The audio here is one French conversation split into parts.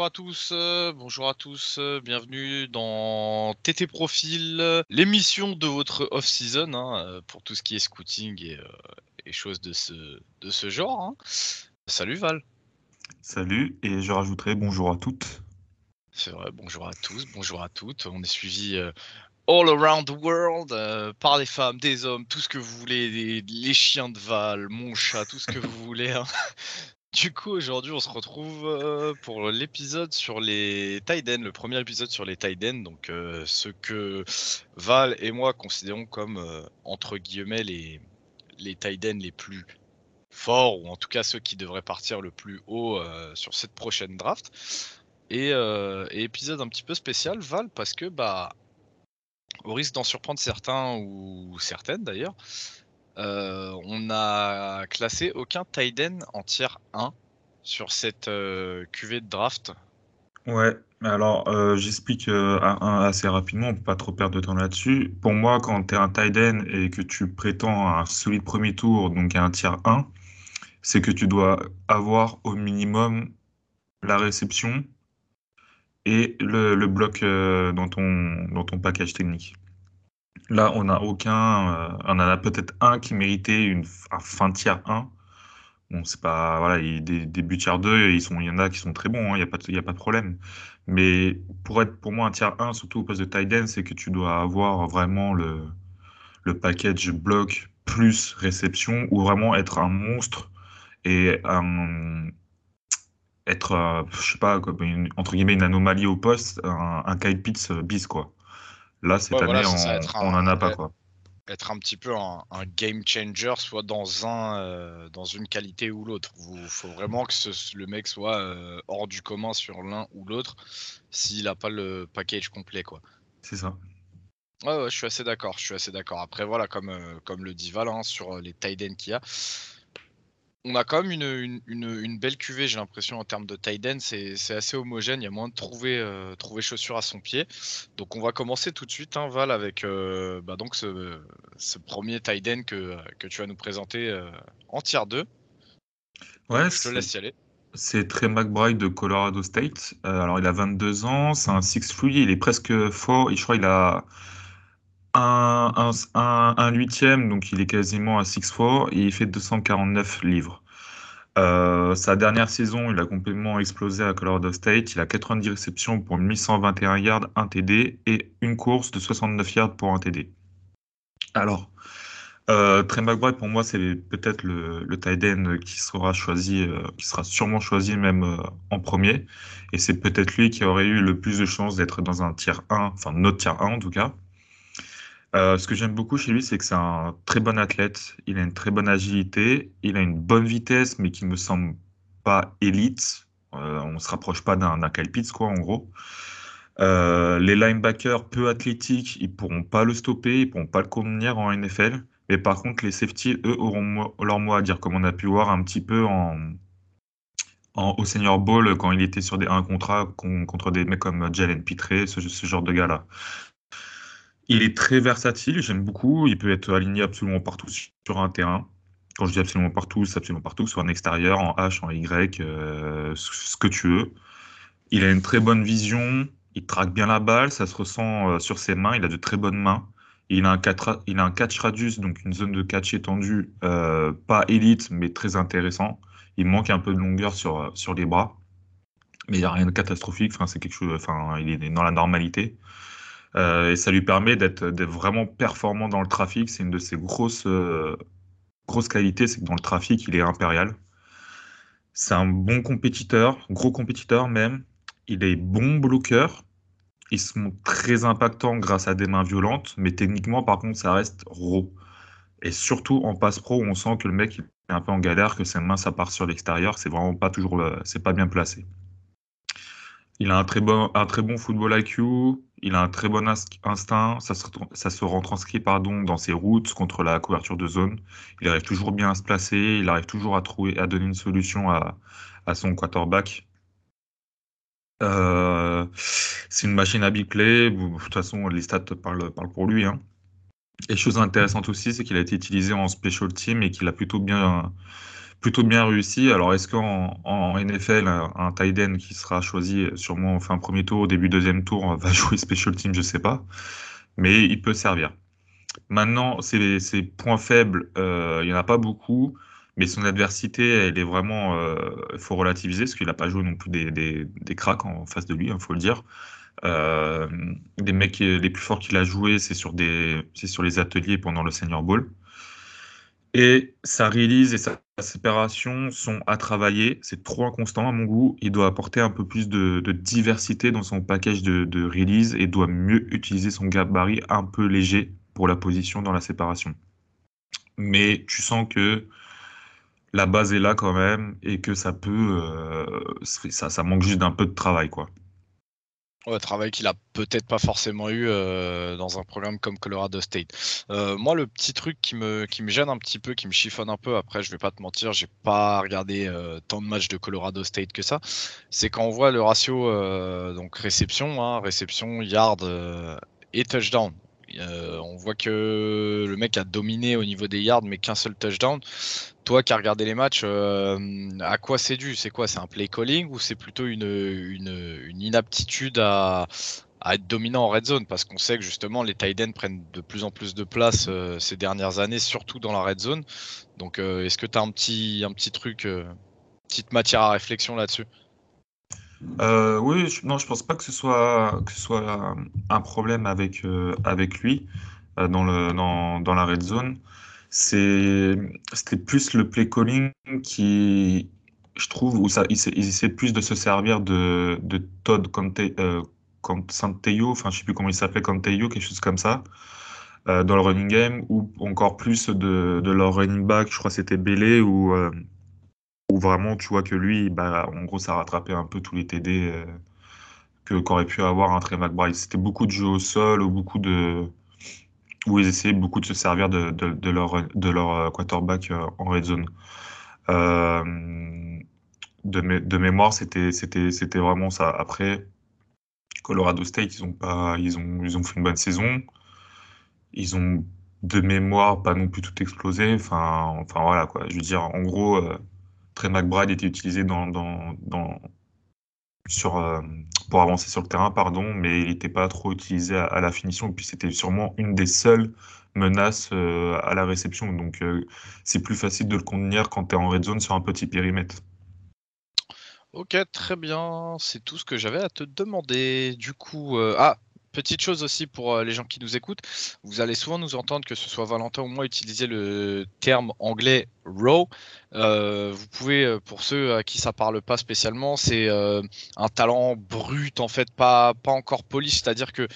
bonjour à tous, euh, bonjour à tous, euh, bienvenue dans TT Profil, l'émission de votre off-season hein, euh, pour tout ce qui est scouting et, choses de ce, de ce genre. Hein. Salut Val. Salut, et je rajouterai bonjour à toutes. C'est vrai, bonjour à tous, bonjour à toutes. On est suivi all around the world par des femmes, des hommes, tout ce que vous voulez, les, chiens de Val, mon chat, tout ce que vous voulez. Hein. Du coup, aujourd'hui, on se retrouve euh, pour l'épisode sur les Tiden, le premier épisode sur les Tiden, donc euh, ce que Val et moi considérons comme euh, entre guillemets les les les plus forts ou en tout cas ceux qui devraient partir le plus haut sur cette prochaine draft. Et, et, épisode un petit peu spécial, Val, parce que bah au risque d'en surprendre certains ou certaines d'ailleurs, euh, on a classé aucun Tiden en tier 1 sur cette euh, cuvée de draft. Ouais, alors euh, j'explique assez rapidement, on peut pas trop perdre de temps là-dessus. Pour moi, quand tu es un Tiden et que tu prétends un solide premier tour, donc à un tiers 1, c'est que tu dois avoir au minimum la réception et le, bloc dans ton package technique. Là, on n'a aucun. Euh, on en a peut-être un qui méritait une, un fin tiers 1. Bon, c'est pas. Voilà, il, des, des tiers 2, ils sont, il y en a qui sont très bons, hein, il n'y a, pas de, a pas de problème. Mais pour être pour moi un tiers 1, surtout au poste de tight end, c'est que tu dois avoir vraiment le, le package bloc plus réception ou vraiment être un monstre et être, euh, je sais pas, entre guillemets, une anomalie au poste, un, un Kyle Pitts bis, quoi. Là, cette année, on n'en a pas. Quoi. Être un petit peu un, game changer, soit dans, un, euh, dans une qualité ou l'autre. Il faut vraiment que le mec soit euh, hors du commun sur l'un ou l'autre s'il n'a pas le package complet. quoi. C'est ça. Ouais, je suis assez d'accord. Je suis assez d'accord. Après, voilà, comme, euh, comme le dit Val, hein, sur les tight qu'il y a, on a quand même une, belle cuvée, j'ai l'impression, en termes de tight end. C'est assez homogène, il y a moins de trouver, euh, trouver chaussures à son pied. Donc on va commencer tout de suite, hein, Val, avec euh, bah, donc ce, premier tight end que, que tu vas nous présenter euh, en tier 2. Ouais, je te laisse y aller. C'est Trey McBride de Colorado State. alors il a 22 ans, c'est un 6'3, il est presque fort, je crois qu'il a un, un, huitième, donc il est quasiment à 6'4 et il fait 249 livres. Euh, sa dernière saison, il a complètement explosé à Colorado State. Il a 90 réceptions pour 1121 yards, 1 TD et une course de 69 yards pour un TD. Alors, euh, Trey McBride, pour moi, c'est peut-être le, le tight qui sera choisi, euh, qui sera sûrement choisi même euh, en premier. Et c'est peut-être lui qui aurait eu le plus de chances d'être dans un tiers 1, enfin notre tiers 1 en tout cas. Euh, ce que j'aime beaucoup chez lui, c'est que c'est un très bon athlète. Il a une très bonne agilité. Il a une bonne vitesse, mais qui me semble pas élite. Euh, on se rapproche pas d'un Kyle Pitts, quoi, en gros. Euh, les linebackers peu athlétiques, ils pourront pas le stopper, ils pourront pas le contenir en NFL. Mais par contre, les safety, eux, auront leur mot à dire, comme on a pu voir un petit peu en, au Senior Bowl quand il était sur 1 contrat contre des mecs comme Jalen Pitré, ce genre de gars-là. Il est très versatile, j'aime beaucoup. Il peut être aligné absolument partout sur un terrain. Quand je dis absolument partout, c'est absolument partout, soit en extérieur, en H, en Y, euh, ce que tu veux. Il a une très bonne vision, il traque bien la balle, ça se ressent euh, sur ses mains, il a de très bonnes mains. Il a un, catch radius, donc une zone de catch étendue, euh, pas élite, mais très intéressant. Il manque un peu de longueur sur, sur les bras, mais il n'y a rien de catastrophique. Enfin, c'est quelque chose, enfin, il est dans la normalité. Euh, et ça lui permet d'être vraiment performant dans le trafic. C'est une de ses grosses, euh, grosses qualités, c'est que dans le trafic, il est impérial. C'est un bon compétiteur, gros compétiteur même. Il est bon bloqueur. Ils sont très impactants grâce à des mains violentes, mais techniquement, par contre, ça reste raw. Et surtout en passe pro, on sent que le mec est un peu en galère, que ses mains, ça part sur l'extérieur, c'est vraiment pas toujours, c'est pas bien placé. Il a un très bon, un très bon football IQ, il a un très bon instinct, ça se, ça se dans ses routes contre la couverture de zone. Il arrive toujours bien à se placer, il arrive toujours à trouver, à donner une solution à, son quarterback. Euh, c'est une machine à play. De toute façon, les stats parlent, parlent pour lui. Hein. Et chose intéressante aussi, c'est qu'il a été utilisé en special team et qu'il a plutôt bien, plutôt bien réussi. Alors, est-ce qu'en en NFL, un, tight qui sera choisi sûrement en fin premier tour, au début deuxième tour, va jouer special team, je sais pas. Mais il peut servir. Maintenant, ses, points faibles, euh, il n'y en a pas beaucoup. Mais son adversité, elle est vraiment. Il euh, faut relativiser, parce qu'il n'a pas joué non plus des, des, cracks en face de lui, il hein, faut le dire. Euh, mecs les plus forts qu'il a joué, c'est sur, des, sur les ateliers pendant le Senior Bowl. Et sa release et sa séparation sont à travailler. C'est trop inconstant à mon goût. Il doit apporter un peu plus de, diversité dans son package de, release et doit mieux utiliser son gabarit un peu léger pour la position dans la séparation. Mais tu sens que la base est là quand même et que ça peut. Euh, ça, ça manque juste d'un peu de travail, quoi. Ouais, travail qu'il a peut-être pas forcément eu euh, dans un programme comme Colorado State. Euh, moi, le petit truc qui me, gêne un petit peu, qui me chiffonne un peu, après, je vais pas te mentir, j'ai pas regardé euh, tant de matchs de Colorado State que ça, c'est quand on voit le ratio donc réception, hein, réception, yard et touchdown. On voit que le mec a dominé au niveau des yards, mais qu'un seul touchdown. Toi qui as regardé les matchs, euh, à quoi c'est dû? C'est quoi? C'est un play calling ou c'est plutôt une, inaptitude à, être dominant en red zone? Parce qu'on sait que justement les tight ends prennent de plus en plus de place euh, ces dernières années, surtout dans la red zone. Donc euh, est-ce que tu as un petit, un petit truc, petite matière à réflexion là-dessus? Oui, je, non, je pense pas que ce soit, que ce soit un problème avec, avec lui dans, le, dans, dans, la red zone. C'était plus le play calling qui, je trouve, où ça, il, plus de se servir de, de Todd Conte, euh, Santeyo, enfin je sais plus comment il s'appelait, Canteyo, quelque chose comme ça, euh, dans le running game, ou encore plus de, de leur running back, je crois que c'était Bélé, ou euh, vraiment tu vois que lui, bah, en gros, ça rattrapait un peu tous les TD euh, que qu'aurait pu avoir un Trey McBride. C'était beaucoup de jeux au sol, ou beaucoup de où ils essayaient beaucoup de se servir de, de, leur, de leur euh, quarterback euh, en red zone. De, de, mémoire, c'était vraiment ça. Après, Colorado State, ils ont, pas, ils, ont, ils ont fait une bonne saison. Ils ont, de mémoire, pas non plus tout explosé. Enfin, enfin voilà, quoi. Je veux dire, en gros, Trey McBride était utilisé sur, euh, pour avancer sur le terrain, pardon, mais il n'était pas trop utilisé à, la finition. Et puis c'était sûrement une des seules menaces euh, à la réception. Donc euh, c'est plus facile de le contenir quand tu es en red zone sur un petit périmètre. Ok, très bien. C'est tout ce que j'avais à te demander. Du coup, ah, Petite chose aussi pour euh, les gens qui nous écoutent, vous allez souvent nous entendre, que ce soit Valentin ou moi, utiliser le terme anglais raw. Euh, vous pouvez, euh, pour ceux à qui ça parle pas spécialement, c'est un talent brut en fait, pas, pas encore poli, c'est-à-dire que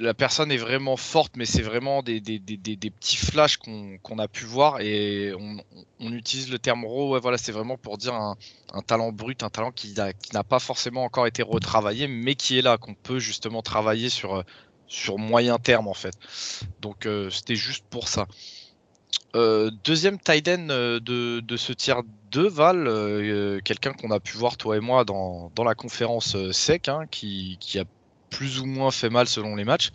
la personne est vraiment forte, mais c'est vraiment des, des, des, des, petits flashs qu'on a pu voir et on, utilise le terme raw. voilà, c'est vraiment pour dire un, un, talent brut, un talent qui n'a pas forcément encore été retravaillé, mais qui est là, qu'on peut justement travailler sur, sur moyen terme en fait. Donc euh, c'était juste pour ça. Euh, deuxième tight end euh, de, de, ce tiers 2, Val, quelqu'un qu'on a pu voir toi et moi dans, dans la conférence SEC, hein, qui, qui a plus ou moins fait mal selon les matchs.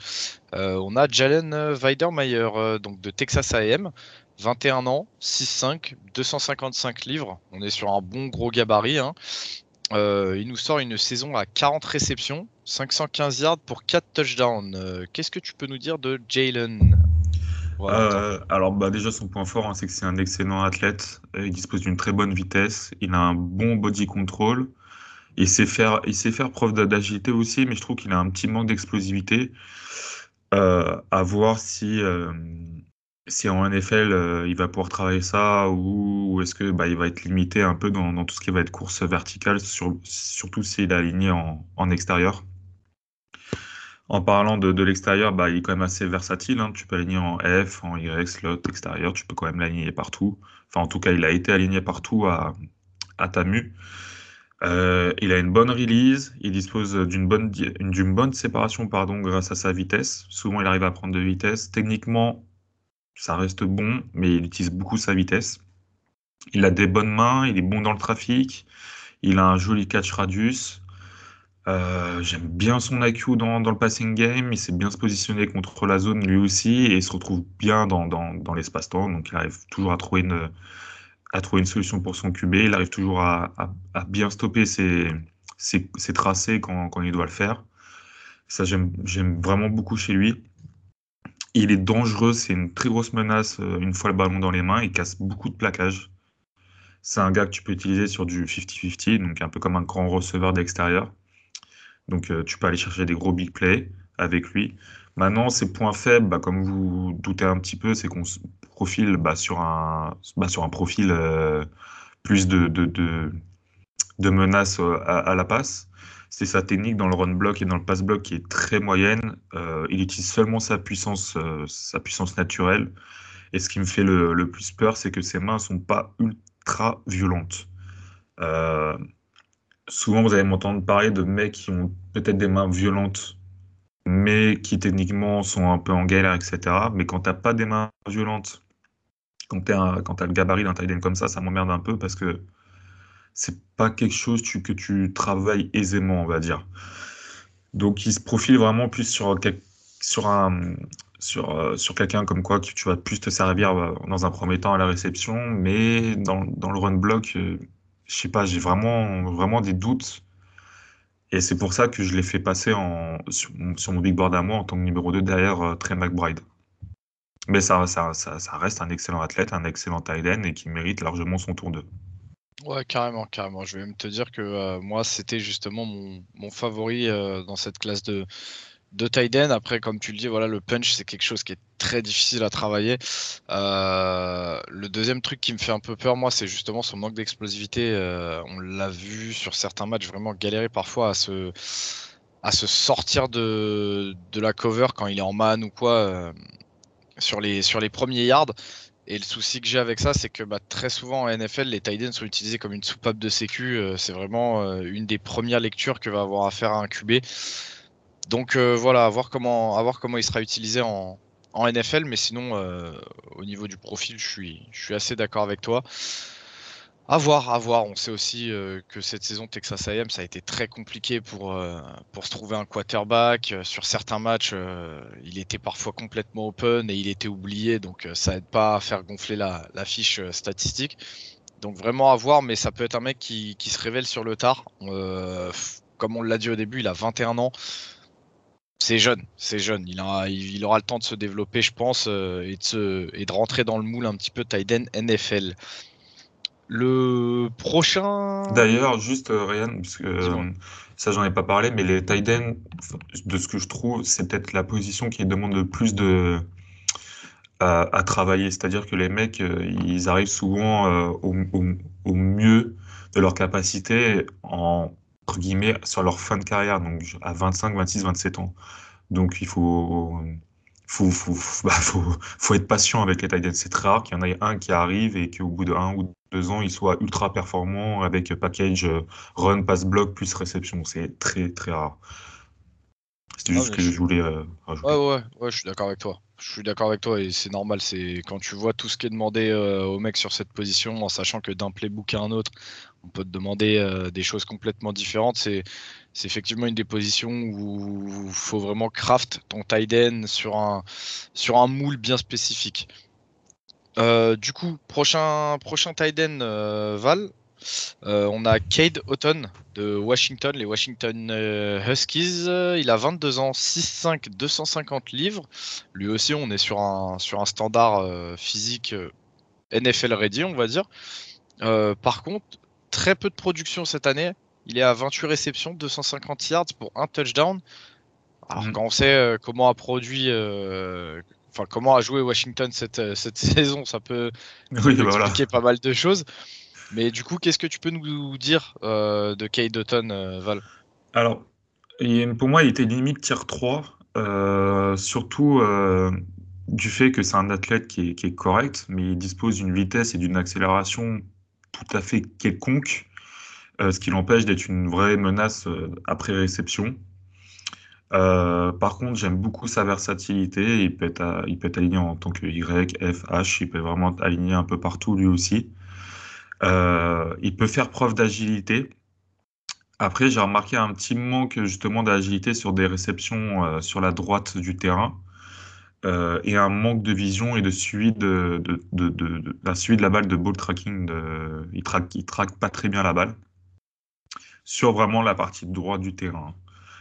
Euh, on a Jalen Weidermeyer euh, donc de Texas AM, 21 ans, 6'5, 255 livres. On est sur un bon gros gabarit. Hein. Euh, il nous sort une saison à 40 réceptions, 515 yards pour 4 touchdowns. Qu'est-ce que tu peux nous dire de Jalen? Alors bah, déjà son point fort hein, c'est que c'est un excellent athlète, il dispose d'une très bonne vitesse, il a un bon body control, il sait faire, il sait faire preuve d'agilité aussi, mais je trouve qu'il a un petit manque d'explosivité. Euh, à voir si, euh, si en NFL, euh, il va pouvoir travailler ça ou, est-ce que bah, il va être limité un peu dans, tout ce qui va être course verticale, surtout s'il est aligné en, extérieur. En parlant de, l'extérieur, bah, il est quand même assez versatile. Hein. Tu peux aligner en F, en Y, slot, extérieur. Tu peux quand même l'aligner partout. Enfin, en tout cas, il a été aligné partout à, à Tamu. Euh, il a une bonne release, il dispose d'une bonne, séparation pardon, grâce à sa vitesse. Souvent, il arrive à prendre de vitesse. Techniquement, ça reste bon, mais il utilise beaucoup sa vitesse. Il a des bonnes mains, il est bon dans le trafic, il a un joli catch radius. Euh, j'aime bien son IQ dans, le passing game, il sait bien se positionner contre la zone lui aussi et il se retrouve bien dans l'espace-temps, donc il arrive toujours à trouver une, à trouver une solution pour son QB. Il arrive toujours à, bien stopper ses, tracés quand, il doit le faire. Ça, j'aime vraiment beaucoup chez lui. Il est dangereux, c'est une très grosse menace euh, une fois le ballon dans les mains. Il casse beaucoup de plaquages. C'est un gars que tu peux utiliser sur du 50-50, donc un peu comme un grand receveur d'extérieur. Donc euh, tu peux aller chercher des gros big plays avec lui. Maintenant, ses points faibles, bah, comme vous doutez un petit peu, c'est qu'on se profile bah, sur, un, bah, sur un profil euh, plus de, de, de, menaces euh, à, la passe. C'est sa technique dans le run block et dans le pass block qui est très moyenne. Euh, il utilise seulement sa puissance, sa puissance naturelle. Et ce qui me fait le, le plus peur, c'est que ses mains ne sont pas ultra violentes. souvent, vous allez m'entendre parler de mecs qui ont peut-être des mains violentes mais qui techniquement sont un peu en galère, etc. Mais quand t'as pas des mains violentes, quand tu as le gabarit d'un tight comme ça, ça m'emmerde un peu parce que c'est pas quelque chose que tu travailles aisément, on va dire. Donc il se profile vraiment plus sur, sur sur, euh, sur quelqu'un comme quoi que tu vas plus te servir euh, dans un premier temps à la réception, mais dans, dans le run block, euh, je sais pas, j'ai vraiment, vraiment des doutes et c'est pour ça que je l'ai fait passer en, sur, mon big board à moi en tant que numéro 2 derrière Trey McBride. Mais ça, ça, ça, reste un excellent athlète, un excellent end et qui mérite largement son tour 2. Ouais, carrément, carrément. Je vais même te dire que euh, moi, c'était justement mon, mon favori euh, dans cette classe de, de tight Après, comme tu le dis, voilà, le punch, c'est quelque chose qui est très difficile à travailler. Euh, le deuxième truc qui me fait un peu peur, moi, c'est justement son manque d'explosivité. On l'a vu sur certains matchs vraiment galérer parfois à se, à se sortir de, de la cover quand il est en man ou quoi sur, les, sur les premiers yards. Et le souci que j'ai avec ça, c'est que bah, très souvent en NFL, les tight sont utilisés comme une soupape de sécu. c'est vraiment une des premières lectures que va avoir à faire un QB. Donc euh, voilà, à voir comment, il sera utilisé en, NFL, mais sinon, euh, au niveau du profil, je suis assez d'accord avec toi. À voir, à voir. On sait aussi euh, que cette saison Texas A&M, ça a été très compliqué pour, pour se trouver un quarterback. Sur certains matchs, il était parfois complètement open et il était oublié, donc ça aide pas à faire gonfler la, fiche statistique. Donc vraiment à voir, mais ça peut être un mec qui, qui se révèle sur le tard. comme on l'a dit au début, il a 21 ans. C'est jeune, c'est jeune. Il, il, aura le temps de se développer, je pense, euh, et, de et de rentrer dans le moule un petit peu Tiden NFL. Le prochain. D'ailleurs, juste euh, Ryan, parce que euh, ça j'en ai pas parlé, mais les Tiden, de ce que je trouve, c'est peut-être la position qui demande le plus de à, travailler. C'est-à-dire que les mecs, ils arrivent souvent au, au, mieux de leur capacité en entre guillemets, sur leur fin de carrière, donc à 25, 26, 27 ans. Donc il faut, faut, faut, bah, faut, faut être patient avec les Titans. C'est très rare qu'il y en ait un qui arrive et qu'au bout de un ou ans, il soit ultra performant avec package euh, run, pass block plus réception. C'est très très rare. C'était juste ce que je, voulais euh, rajouter. Ouais, ouais, ouais, je suis d'accord avec toi. Je suis d'accord avec toi et c'est normal. C'est quand tu vois tout ce qui est demandé euh, aux mecs sur cette position, en sachant que d'un playbook à un autre, on peut te demander euh, des choses complètement différentes. C'est effectivement une des positions où il faut vraiment craft ton tight end sur un, sur un moule bien spécifique. Euh, du coup, prochain, prochain tight end, Val, on a Cade Houghton de Washington, les Washington Huskies. Il a 22 ans, 6'5, 250 livres. Lui aussi, on est sur un, sur un standard physique NFL ready, on va dire. par contre, très peu de production cette année. Il est à 28 réceptions, 250 yards pour un touchdown. Alors mhm. quand on sait euh, comment a produit, euh, enfin comment a joué Washington cette, euh, cette saison, ça peut expliquer pas mal de choses. Mais du coup, qu'est-ce que tu peux nous dire de Kate Dutton, Val? Alors, pour moi, il était limite tier 3, surtout du fait que c'est un athlète qui est, qui est correct, mais il dispose d'une vitesse et d'une accélération tout à fait quelconque, euh, ce qui l'empêche d'être une vraie menace euh, après réception. Euh, par contre, j'aime beaucoup sa versatilité. Il peut, être, il peut être aligné en tant que Y, F, H. Il peut vraiment être aligné un peu partout lui aussi. il peut faire preuve d'agilité. Après, j'ai remarqué un petit manque justement d'agilité sur des réceptions sur la droite du terrain. euh, et un manque de vision et de suivi de, la suivi de la balle de ball tracking. Il traque, il traque pas très bien la balle sur vraiment la partie droite du terrain.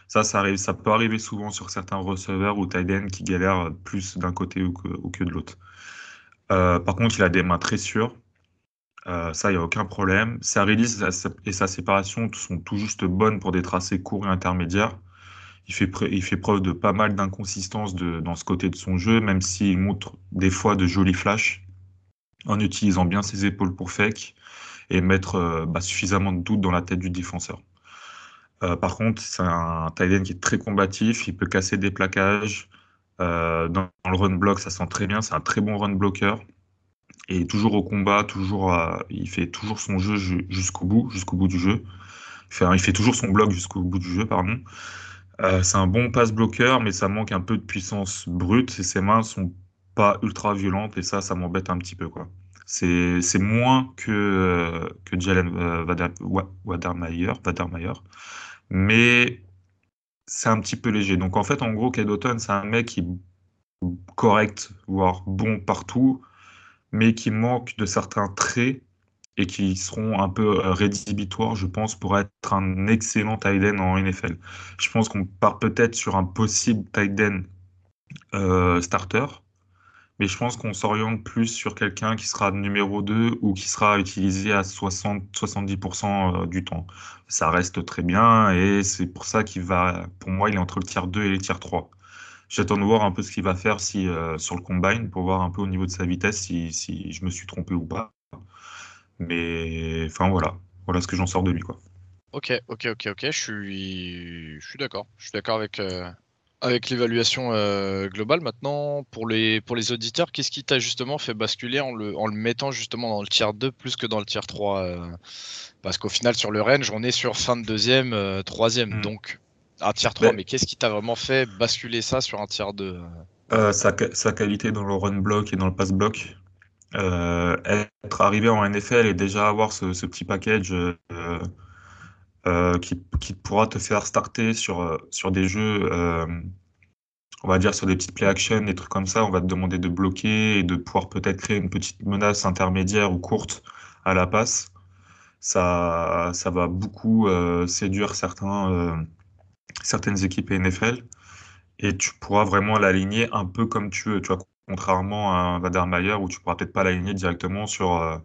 Ça, ça, peut arriver souvent sur certains receveurs ou tight qui galèrent plus d'un côté ou que, de l'autre. Euh, par contre, il a des mains très sûres. Euh, ça, il n'y a aucun problème. Sa release et sa séparation sont tout juste bonnes pour des tracés courts et intermédiaires. Il fait, il fait preuve de pas mal d'inconsistance dans ce côté de son jeu, même s'il montre des fois de jolis flashs en utilisant bien ses épaules pour fake et mettre euh, bah, suffisamment de doute dans la tête du défenseur. Euh, par contre, c'est un tight qui est très combatif, il peut casser des plaquages. Euh, dans, le run block, ça sent très bien, c'est un très bon run blocker. Et toujours au combat, toujours, il fait toujours son jeu jusqu'au bout, jusqu'au bout du jeu. Enfin, il fait toujours son bloc jusqu'au bout du jeu, pardon. Euh, c'est un bon pass bloqueur, mais ça manque un peu de puissance brute et ses mains sont pas ultra violentes et ça, ça m'embête un petit peu. C'est moins que euh, que Jalen euh, Wadermeyer, mais c'est un petit peu léger. Donc en fait, en gros, Kedoton, c'est un mec qui est correct, voire bon partout, mais qui manque de certains traits et qui seront un peu euh, rédhibitoires, je pense, pour être un excellent tight end en NFL. Je pense qu'on part peut-être sur un possible tight end euh, starter, mais je pense qu'on s'oriente plus sur quelqu'un qui sera numéro 2 ou qui sera utilisé à 60-70% euh, du temps. Ça reste très bien et c'est pour ça qu'il va, pour moi, il est entre le tiers 2 et le tiers 3. J'attends de voir un peu ce qu'il va faire si, sur le combine pour voir un peu au niveau de sa vitesse si, si je me suis trompé ou pas. Mais enfin voilà, voilà ce que j'en sors de lui quoi. Ok, ok, ok, ok. Je suis, je suis d'accord. Je suis d'accord avec euh, avec l'évaluation euh, globale. Maintenant, pour les pour les auditeurs, qu'est-ce qui t'a justement fait basculer en le en le mettant justement dans le tiers 2 plus que dans le tiers 3 euh, Parce qu'au final, sur le range, on est sur fin de deuxième, troisième, mm. donc un tiers 3. Ben mais qu'est-ce qui t'a vraiment fait basculer ça sur un tiers 2 sa, sa, qualité dans le run block et dans le pass block. Euh, être arrivé en NFL et déjà avoir ce, petit package euh, euh, qui, pourra te faire starter sur, sur des jeux, on va dire sur des petites play action, des trucs comme ça, on va te demander de bloquer et de pouvoir peut-être créer une petite menace intermédiaire ou courte à la passe. Ça, ça va beaucoup séduire certains, certaines équipes NFL et tu pourras vraiment l'aligner un peu comme tu veux. Tu vois, contrairement à un Vadermeyer où tu pourras peut-être pas l'aligner directement sur, euh,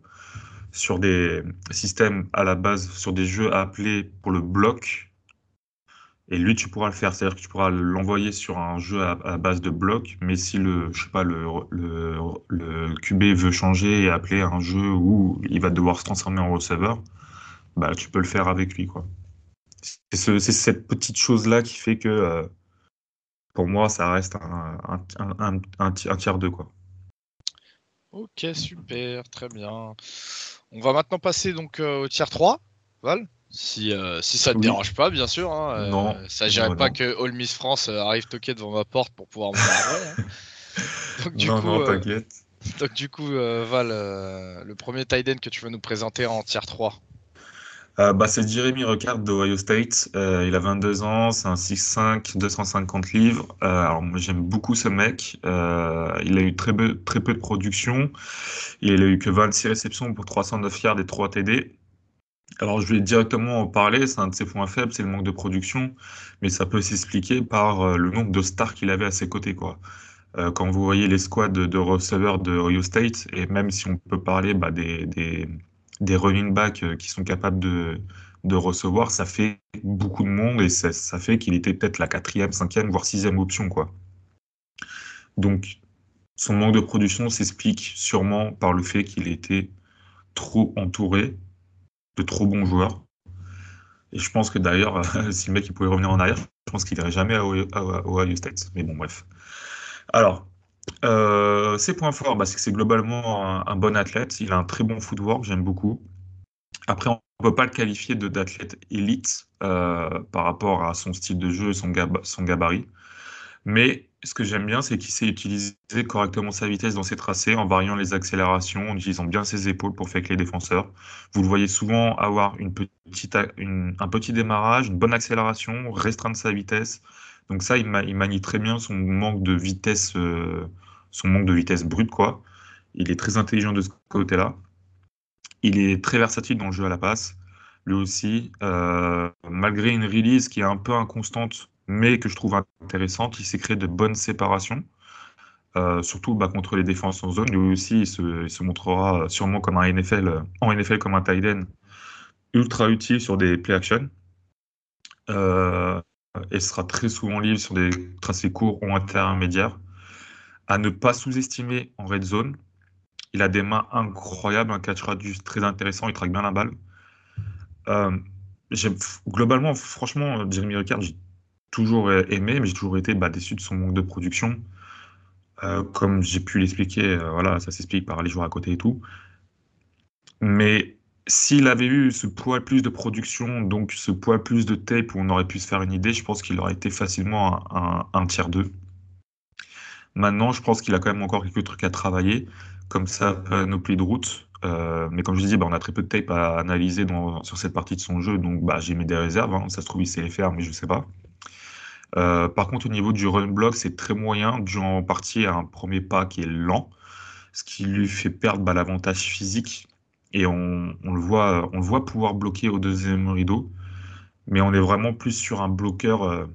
sur des systèmes à la base, sur des jeux appelés pour le bloc. Et lui, tu pourras le faire, c'est-à-dire que tu pourras l'envoyer sur un jeu à, base de bloc, mais si le, je sais pas, le, le, le QB veut changer et appeler un jeu où il va devoir se transformer en receveur, bah, tu peux le faire avec lui, quoi. C'est cette petite chose-là qui fait que euh, pour moi, ça reste un, un, un, tiers 2. Quoi. Ok, super, très bien. On va maintenant passer donc euh, au tiers 3, Val si, euh, si ça ne te dérange pas, bien sûr. Hein, euh, non. Ça ne pas que All Miss France arrive toquer devant ma porte pour pouvoir me parler. Hein. Donc, du non, coup, non, t'inquiète. donc, du coup, Val, le premier tight que tu veux nous présenter en tiers 3 euh, bah, c'est Jeremy Ricard d'Ohio State. Euh, il a 22 ans, c'est un 6'5, 250 livres. Euh, alors moi j'aime beaucoup ce mec. il a eu très peu, très peu de production. Il a eu que 26 réceptions pour 309 yards et 3 TD. Alors je vais directement en parler, c'est un de ses points faibles, c'est le manque de production, mais ça peut s'expliquer par le nombre de stars qu'il avait à ses côtés. Quoi. quand vous voyez les squads de, receveurs de Ohio State, et même si on peut parler bah, des, des des running backs euh, qui sont capables de, de recevoir, ça fait beaucoup de monde et ça, fait qu'il était peut-être la quatrième, cinquième, voire sixième option. Quoi. Donc, son manque de production s'explique sûrement par le fait qu'il était trop entouré de trop bons joueurs. Et je pense que d'ailleurs, si le mec il pouvait revenir en arrière, je pense qu'il n'irait jamais à Ohio State. Mais bon, bref. Alors, euh, ses points forts, bah, c'est que c'est globalement un, bon athlète. Il a un très bon footwork, j'aime beaucoup. Après, on ne peut pas le qualifier d'athlète élite euh, par rapport à son style de jeu et son, gabarit. Mais ce que j'aime bien, c'est qu'il sait utiliser correctement sa vitesse dans ses tracés en variant les accélérations, en utilisant bien ses épaules pour faire les défenseurs. Vous le voyez souvent avoir un petit démarrage, une bonne accélération, restreindre sa vitesse, Donc ça, il, manie très bien son manque de vitesse, euh, son manque de vitesse brute, quoi. Il est très intelligent de ce côté-là. Il est très versatile dans le jeu à la passe, lui aussi. Euh, malgré une release qui est un peu inconstante, mais que je trouve intéressante, il s'est créé de bonnes séparations. Euh, surtout bah, contre les défenses en zone. Lui aussi, il se, montrera sûrement comme un NFL, en NFL comme un tight end ultra utile sur des play action. Euh, et sera très souvent libre sur des tracés courts ou intermédiaires. À ne pas sous-estimer en red zone. Il a des mains incroyables, un catch radius très intéressant, il traque bien la balle. Euh, globalement, franchement, Jeremy Ricard, j'ai toujours aimé, mais j'ai toujours été bah, déçu de son manque de production. Euh, comme j'ai pu l'expliquer, euh, voilà, ça s'explique par les joueurs à côté et tout. Mais s'il avait eu ce poids plus de production, donc ce poids plus de tape où on aurait pu se faire une idée, je pense qu'il aurait été facilement un, tiers 2. Maintenant, je pense qu'il a quand même encore quelques trucs à travailler, comme ça, euh, nos plis de route. mais comme je disais, bah, on a très peu de tape à analyser sur cette partie de son jeu, donc bah, j'ai mis des réserves. Hein. Ça se trouve, il sait les faire, mais je ne sais pas. Euh, par contre, au niveau du run block, c'est très moyen, dû en partie à un premier pas qui est lent, ce qui lui fait perdre bah, l'avantage physique. Et on, le voit, on le voit pouvoir bloquer au deuxième rideau, mais on est vraiment plus sur un bloqueur, euh,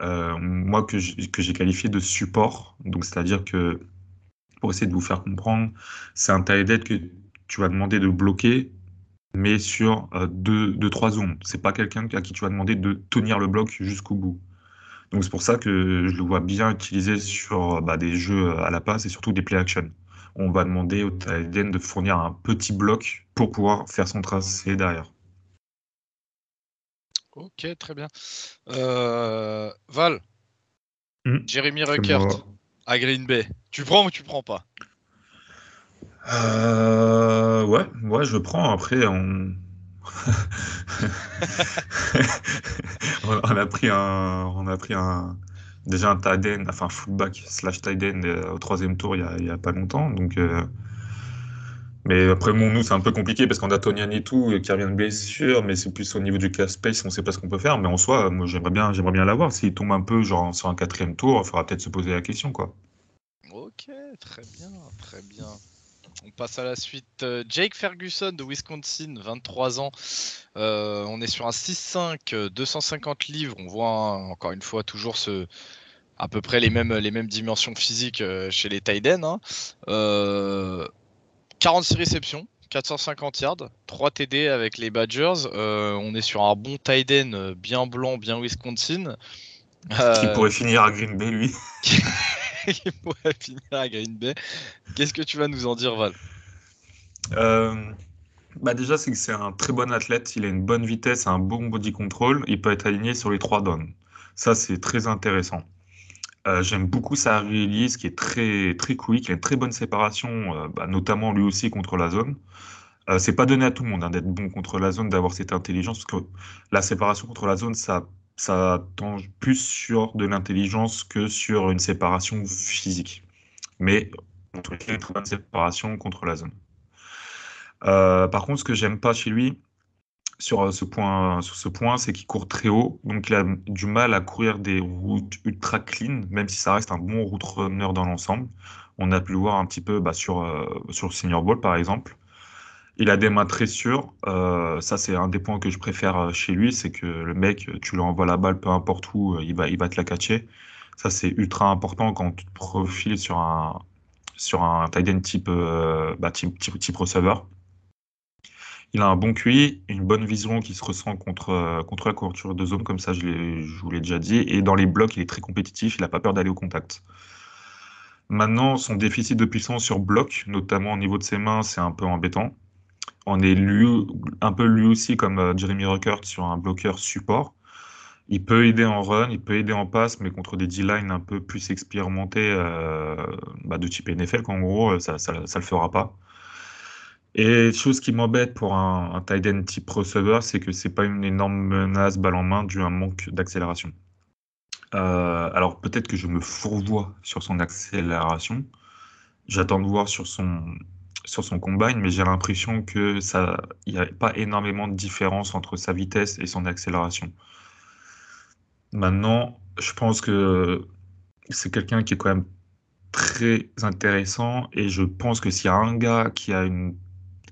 euh, moi que j'ai qualifié de support. Donc, c'est-à-dire que pour essayer de vous faire comprendre, c'est un tight que tu vas demander de bloquer, mais sur deux, deux, trois zones. C'est pas quelqu'un à qui tu vas demander de tenir le bloc jusqu'au bout. Donc c'est pour ça que je le vois bien utilisé sur bah, des jeux à la passe et surtout des play action. On va demander au tight de fournir un petit bloc pour pouvoir faire son tracé derrière. Ok, très bien. Euh, Val, hmm. Jeremy Ruckert à Green Bay. Tu prends ou tu prends pas? Euh, Ouais, ouais, je prends. Après, on, on a pris un, on a pris un, déjà un tight end, enfin fullback slash tight end euh, au troisième tour il y a, pas longtemps. Donc, euh, mais après, nous, c'est un peu compliqué parce qu'on a Tony et tout qui revient de blessure, mais c'est plus au niveau du cast space, on sait pas ce qu'on peut faire. Mais en soi, moi, j'aimerais bien, j'aimerais bien l'avoir. S'il tombe un peu, genre sur un quatrième tour, il faudra peut-être se poser la question, quoi. Ok, très bien, très bien. On passe à la suite. Euh, Jake Ferguson de Wisconsin, 23 ans. Euh, on est sur un 6-5, 250 euh, livres. On voit encore une fois toujours ce, à peu près les mêmes, les mêmes dimensions physiques chez les Tiden. 46 réceptions, 450 yards, 3 TD avec les Badgers. on est sur un bon Tiden bien blanc, bien Wisconsin. Qui pourrait finir à Green Bay, lui il pourrait finir à Green Bay. Qu'est-ce que tu vas nous en dire, Val? Euh, bah Déjà, c'est que c'est un très bon athlète. Il a une bonne vitesse, un bon body control. Il peut être aligné sur les trois downs. Ça, c'est très intéressant. Euh, j'aime beaucoup sa release qui est très, très quick. Il a une très bonne séparation, euh, bah, notamment lui aussi contre la zone. c'est pas donné à tout le monde hein, d'être bon contre la zone, d'avoir cette intelligence, parce que la séparation contre la zone, ça ça tend plus sur de l'intelligence que sur une séparation physique. Mais en tout cas, une très bonne séparation contre la zone. Euh, par contre, ce que j'aime pas chez lui, sur ce point, sur ce point, c'est qu'il court très haut, donc il a du mal à courir des routes ultra clean, même si ça reste un bon route runner dans l'ensemble. On a pu le voir un petit peu bah, sur, euh, sur le Senior Ball, par exemple. Il a des mains très sûres. Euh, ça, c'est un des points que je préfère euh, chez lui, c'est que le mec, tu lui envoies la balle peu importe où, euh, il va, il va te la catcher. Ça, c'est ultra important quand tu te profiles sur un, sur un tight end type, bah, type, type, receveur. Il a un bon QI, une bonne vision qui se ressent contre, contre la couverture de zone, comme ça je, vous l'ai déjà dit. Et dans les blocs, il est très compétitif, il n'a pas peur d'aller au contact. Maintenant, son déficit de puissance sur bloc, notamment au niveau de ses mains, c'est un peu embêtant. On est un peu lui aussi comme euh, Jeremy Ruckert sur un bloqueur support. Il peut aider en run, il peut aider en passe, mais contre des D-line un peu plus expérimentés euh, bah, de type NFL, qu'en gros, ça ne le fera pas. Et chose qui m'embête pour un, un tight end type receiver, c'est que c'est pas une énorme menace balle en main dû à un manque d'accélération. Euh, alors peut-être que je me fourvoie sur son accélération. J'attends de voir sur son, sur son combine, mais j'ai l'impression que ça, n'y a pas énormément de différence entre sa vitesse et son accélération. Maintenant, je pense que c'est quelqu'un qui est quand même très intéressant et je pense que s'il y a un gars qui a, une,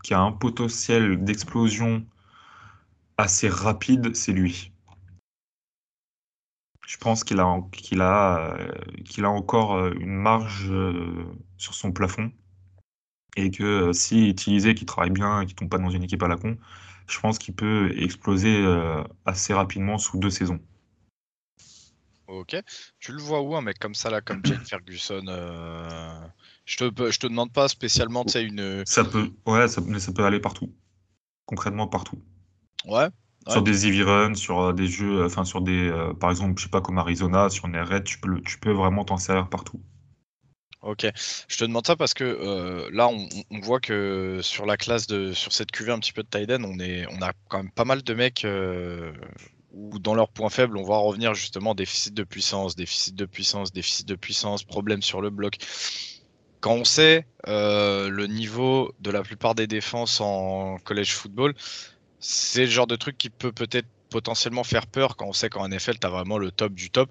qui a un potentiel d'explosion assez rapide, c'est lui. Je pense qu'il a, qu'il a, encore euh, une marge euh, sur son plafond et que euh, s'il est utilisé, qu'il travaille bien qu'il tombe pas dans une équipe à la con, je pense qu'il peut exploser assez rapidement sous deux saisons. Ok. Tu le vois où, un mec comme ça, là, comme Jane Ferguson euh, Je te, je te demande pas spécialement, tu sais, une. Ça peut, ouais, ça, mais ça peut aller partout. Concrètement, partout. Ouais. Sur des easy runs, sur euh, des jeux, enfin, sur des. Euh, par exemple, je sais pas, comme Arizona, sur Red, tu peux, tu peux vraiment t'en servir partout. Ok, je te demande ça parce que là, on, voit que sur la classe de, sur cette cuvée un petit peu de Tiden, on est, on a quand même pas mal de mecs ou dans leurs points faibles, on va revenir justement déficit de puissance, déficit de puissance, déficit de puissance, problème sur le bloc. Quand on sait euh, le niveau de la plupart des défenses en college football, c'est le genre de truc qui peut peut-être potentiellement faire peur quand on sait qu'en NFL, tu as vraiment le top du top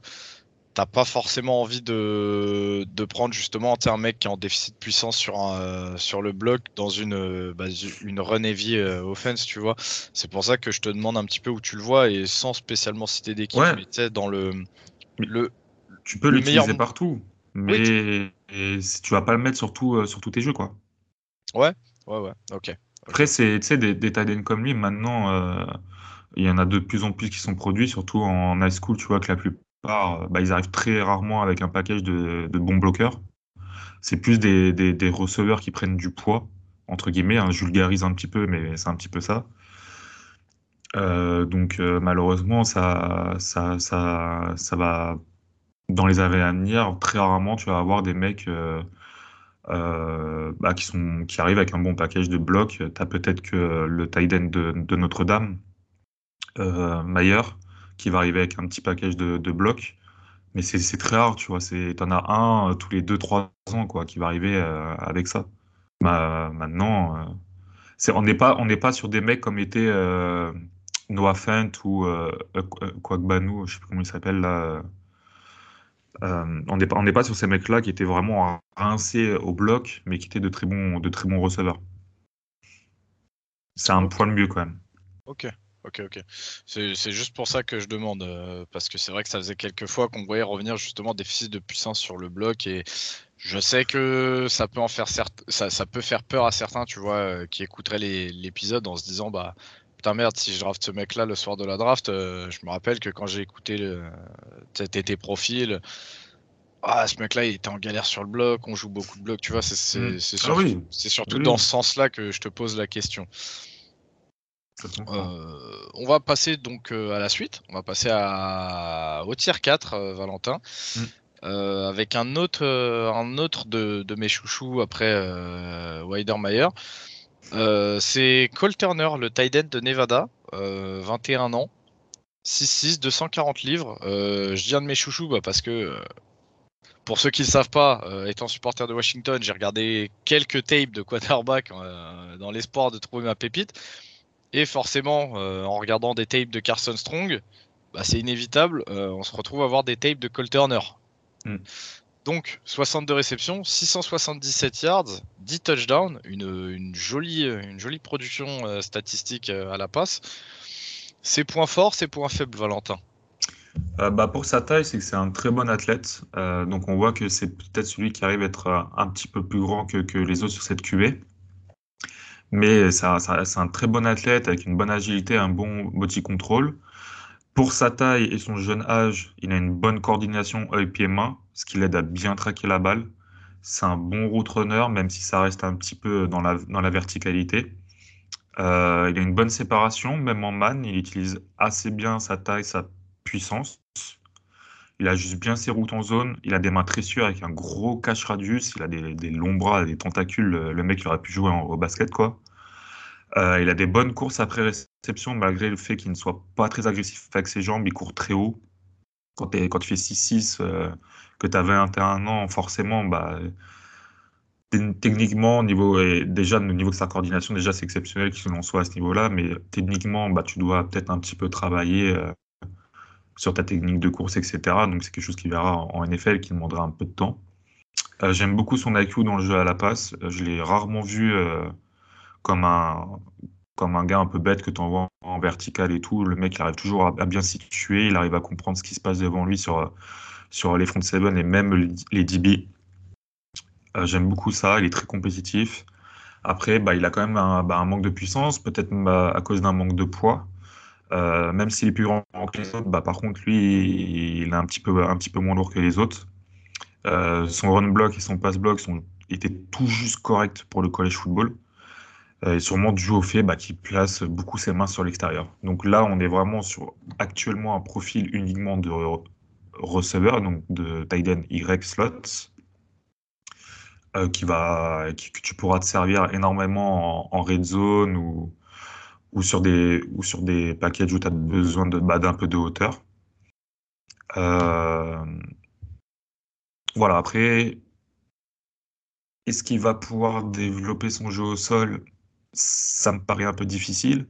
t'as pas forcément envie de, de prendre justement un mec qui est en déficit de puissance sur, un, sur le bloc dans une, bah, une run heavy euh, offense, tu vois. C'est pour ça que je te demande un petit peu où tu le vois et sans spécialement citer d'équipe, mais tu sais, dans le, le. Tu peux l'utiliser partout, mais tu... tu vas pas le mettre sur, euh, sur tous tes jeux, quoi. Ouais, ouais, ouais, ok. Après, c'est des, des tight comme lui, maintenant, euh, il y en a de plus en plus qui sont produits, surtout en high school, tu vois, que la plupart euh, bah, ils arrivent très rarement avec un package de, bons bloqueurs. C'est plus des, receveurs qui prennent du poids, entre guillemets. Hein, je vulgarise un petit peu, mais c'est un petit peu ça. Euh, donc euh, malheureusement, ça, ça, ça, ça va dans les années à venir. Très rarement, tu vas avoir des mecs bah, qui, sont, qui arrivent avec un bon package de blocs. Tu as peut-être que le tight de, Notre-Dame, Mayer, qui va arriver avec un petit package de, blocs. Mais c'est très rare, tu vois. T'en as un euh, tous les 2-3 ans, quoi, qui va arriver euh, avec ça. Bah, maintenant, euh, on n'est pas, pas sur des mecs comme était Noah Fent ou Kwakbanu, je sais plus comment il s'appelle là. On n'est pas, pas sur ces mecs-là qui étaient vraiment rincés au bloc, mais qui étaient de très bons, de très bons receveurs. C'est un poil mieux quand même. Ok. Ok, ok. C'est juste pour ça que je demande, euh, parce que c'est vrai que ça faisait quelques fois qu'on voyait revenir justement déficit de puissance sur le bloc et je sais que ça peut en faire ça, ça peut faire peur à certains, tu vois, euh, qui écouteraient l'épisode en se disant bah putain merde si je draft ce mec là le soir de la draft, euh, je me rappelle que quand j'ai écouté le, tes profils, ah, ce mec-là, il était en galère sur le bloc, on joue beaucoup de blocs, tu vois, c'est mm. ah surtout dans ce sens-là que je te pose la question. Euh, on va passer donc euh, à la suite. On va passer à, au tiers 4, euh, Valentin. Mm. avec un autre, un autre de, mes chouchous après Weidermeyer. C'est Cole Turner, le tight end de Nevada, 21 ans, 6'6, 240 livres. je dis de mes chouchous bah, parce que pour ceux qui ne savent pas, étant supporter de Washington, j'ai regardé quelques tapes de quarterback dans l'espoir de trouver ma pépite. Et forcément, euh, en regardant des tapes de Carson Strong, bah, c'est inévitable, euh, on se retrouve à voir des tapes de Cole Turner. Hmm. Donc, 62 réceptions, 677 yards, 10 touchdowns, une, jolie, production euh, statistique à la passe. Ses points forts, ses points faibles, Valentin? Bah pour sa taille, c'est que c'est un très bon athlète. donc on voit que c'est peut-être celui qui arrive à être un petit peu plus grand que, que les autres sur cette QV. Mais c'est un, très bon athlète avec une bonne agilité, un bon body control. Pour sa taille et son jeune âge, il a une bonne coordination œil-pied-main, ce qui l'aide à bien traquer la balle. C'est un bon route runner, même si ça reste un petit peu dans la, verticalité. Euh, il a une bonne séparation, même en man, il utilise assez bien sa taille, sa puissance. Il a juste bien ses routes en zone. Il a des mains très sûres avec un gros cache radius. Il a des, longs bras, des tentacules. Le mec, il aurait pu jouer au basket, quoi. Euh, il a des bonnes courses après malgré le fait qu'il ne soit pas très agressif avec ses jambes. Il court très haut. Quand, tu fais 6-6, euh, que tu as 21 ans, forcément, bah, techniquement, niveau, et déjà, au niveau de sa coordination, déjà, c'est exceptionnel qu'il en soit à ce niveau-là. Mais techniquement, bah, tu dois peut-être un petit peu travailler. Euh, sur ta technique de course, etc. Donc c'est quelque chose qu'il verra en NFL qui demandera un peu de temps. Euh, j'aime beaucoup son IQ dans le jeu à la passe. Je l'ai rarement vu comme un comme un gars un peu bête que tu envoies en vertical et tout. Le mec, il arrive toujours à, bien situer, il arrive à comprendre ce qui se passe devant lui sur, sur les front seven et même les DB. J'aime beaucoup ça, il est très compétitif. Après, bah, il a quand même un, bah, manque de puissance, peut-être bah, à cause d'un manque de poids. même s'il est plus grand que les autres, bah, par contre, lui, il est un petit peu, un petit peu moins lourd que les autres. Euh, son run block et son pass block sont, étaient tout juste corrects pour le college football. Euh, et sûrement dû au fait bah, qu'il place beaucoup ses mains sur l'extérieur. Donc là, on est vraiment sur actuellement un profil uniquement de receveur, donc de tight Y slots, euh, qui va, que tu pourras te servir énormément en, red zone ou, ou, sur des, ou sur des packages où tu as besoin bah, d'un peu de hauteur. Euh, voilà, après, est-ce qu'il va pouvoir développer son jeu au sol? Ça me paraît un peu difficile.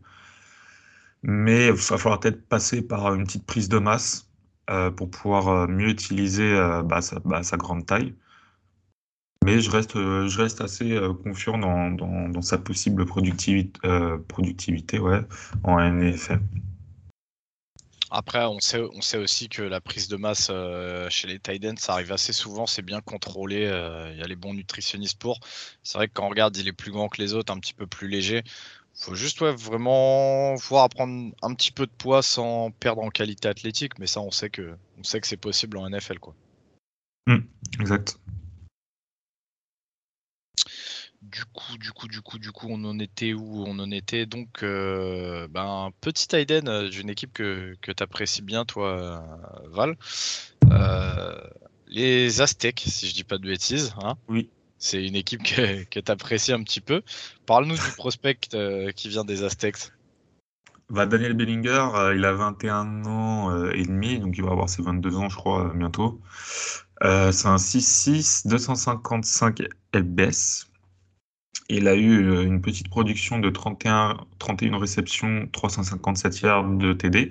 Mais il va falloir peut-être passer par une petite prise de masse euh, pour pouvoir euh, mieux utiliser euh, bah, bah, sa, grande taille. Mais je reste, assez confiant dans, sa possible productivité, en NFL. Après, on sait, aussi que la prise de masse euh, chez les Titans, ça arrive assez souvent, c'est bien contrôlé, euh, il y a les bons nutritionnistes pour. C'est vrai que quand on regarde, il est plus grand que les autres, un petit peu plus léger. Il faut juste vraiment pouvoir apprendre un petit peu de poids sans perdre en qualité athlétique, mais ça, on sait que, que c'est possible en NFL. Quoi. Mmh, exact. Du coup, du coup, du coup, du coup, on en était où On en était? Donc euh, ben, petit Aiden euh, d'une équipe que, que tu apprécies bien, toi, Val. Euh, les Aztecs, si je dis pas de bêtises. Hein oui. C'est une équipe que, que tu apprécies un petit peu. Parle-nous du prospect qui vient des Aztecs. Va Daniel Bellinger, il a 21 ans et demi, donc il va avoir ses 22 ans, je crois, bientôt. c'est un 6-6, 255 LBS. Il a eu euh, une petite production de 31, 31 réceptions, 357 yards de TD.